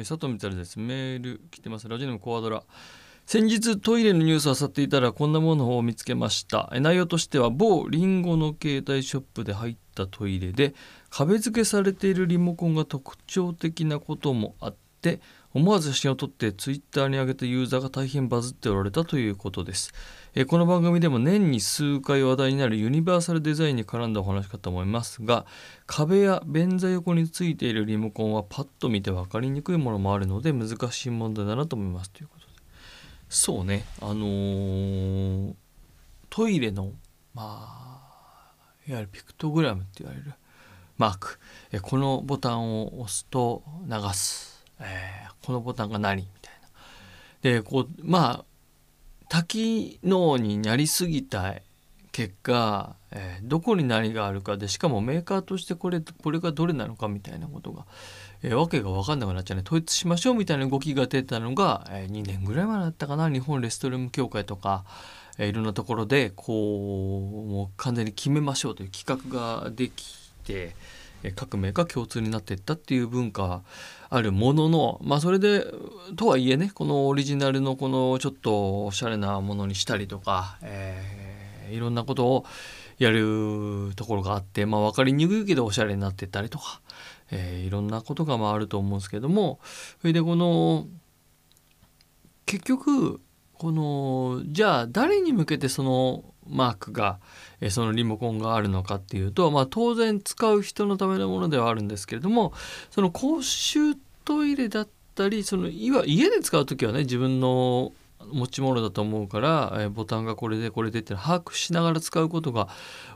えー、佐藤光です。メール来てます。ラジオネームコアドラ。先日トイレのニュースを漁っていたらこんなものを見つけました。内容としては某リンゴの携帯ショップで入ったトイレで壁付けされているリモコンが特徴的なこともあって思わず写真を撮ってツイッターに上げたユーザーが大変バズっておられたということです。えこの番組でも年に数回話題になるユニバーサルデザインに絡んだお話かと思いますが壁や便座横についているリモコンはパッと見て分かりにくいものもあるので難しい問題だなと思いますということで。そうねあのー、トイレのまあいわゆるピクトグラムって言われるマーク。えこのボタンを押すと流す、えー、このボタンが何みたいな。でこうまあ多機能になりすぎた結果、えー、どこに何があるかでしかもメーカーとしてこれこれがどれなのかみたいなことがえー、わけが分かんなくなっちゃうね。統一しましょうみたいな動きが出たのが、えー、2年ぐらい前だったかな。日本レストルーム協会とか、えー、いろんなところでこうもう完全に決めましょうという企画ができて、えー、各メーカー共通になっていったっていう文化あるもののまあそれでとはいえねこのオリジナルのこのちょっとおしゃれなものにしたりとか、えー、いろんなことをやるところがあってまあ分かりにくいけどおしゃれになっていったりとか。えー、いろんなことがまああると思うんですけどもそれでこの結局このじゃあ誰に向けてそのマークが、え、そのリモコンがあるのかっていうと、まあ、当然使う人のためのものではあるんですけれどもその公衆トイレだったりそのいわ家で使う時はね自分の持ち物だと思うから、えー、ボタンがこれでこれでって把握しながら使うことが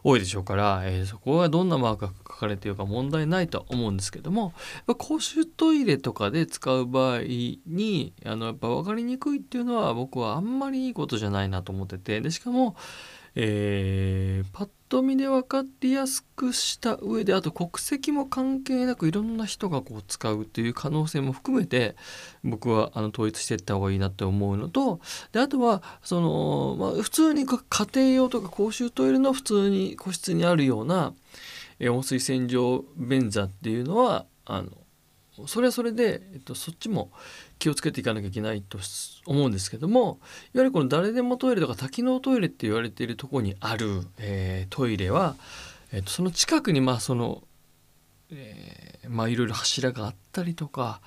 多いでしょうから、えー、そこはどんなマークが書かれているか問題ないとは思うんですけども公衆トイレとかで使う場合にあのやっぱ分かりにくいっていうのは僕はあんまりいいことじゃないなと思っててでしかもえー、パッと見で分かりやすくした上であと国籍も関係なくいろんな人がこう使うっていう可能性も含めて僕はあの統一していった方がいいなって思うのとであとはその、まあ、普通に家庭用とか公衆トイレの普通に個室にあるような温水洗浄便座っていうのはあのそれはそれで、えっと、そっちも気をつけていかなきゃいけないと思うんですけどもいわゆるこの誰でもトイレとか多機能トイレって言われているとこにある、えー、トイレは、えっと、その近くにまあその、えー、まあいろいろ柱があったりとか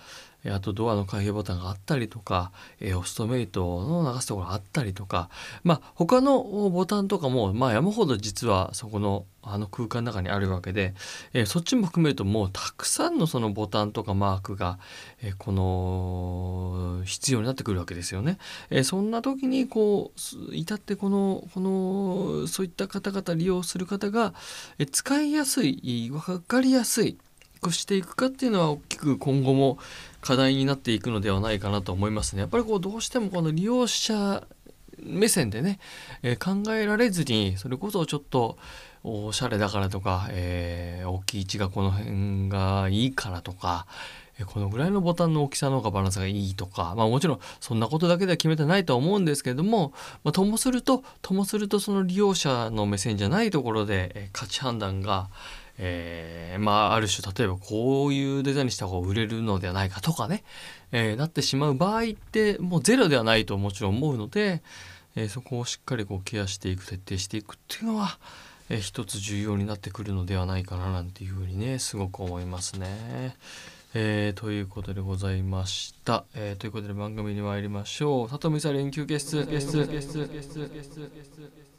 あとドアの開閉ボタンがあったりとか、えー、オストメイトの流すところがあったりとか、まあ、他のボタンとかも、まあ、山ほど実はそこのあの空間の中にあるわけで、えー、そっちも含めるともうたくさんのそのボタンとかマークが、えー、この必要になってくるわけですよね。えー、そんな時にこう至ってこのこのそういった方々利用する方が、えー、使いやすい分かりやすいしていくかっていうのは大きく今後も課題になっていくのではないかなと思いますね。やっぱりこうどうしてもこの利用者目線でね、えー、考えられずにそれこそちょっとおしゃれだからとか、えー、大きい位置がこの辺がいいからとか、えこのぐらいのボタンの大きさの方がバランスがいいとか、まあ、もちろんそんなことだけでは決めてないとは思うんですけれども、まあ、ともするとともするとその利用者の目線じゃないところで、え価値判断が、えー、まあある種例えばこういうデザインした方が売れるのではないかとかね、えー、なってしまう場合ってもうゼロではないともちろん思うので、えー、そこをしっかりこうケアしていく徹底していくっていうのは、えー、一つ重要になってくるのではないかななんていうふうにねすごく思いますね。えー、ということでございました。えー、ということで番組に参りましょう。里見さ連休ゲスゲスゲスゲスゲスゲスゲス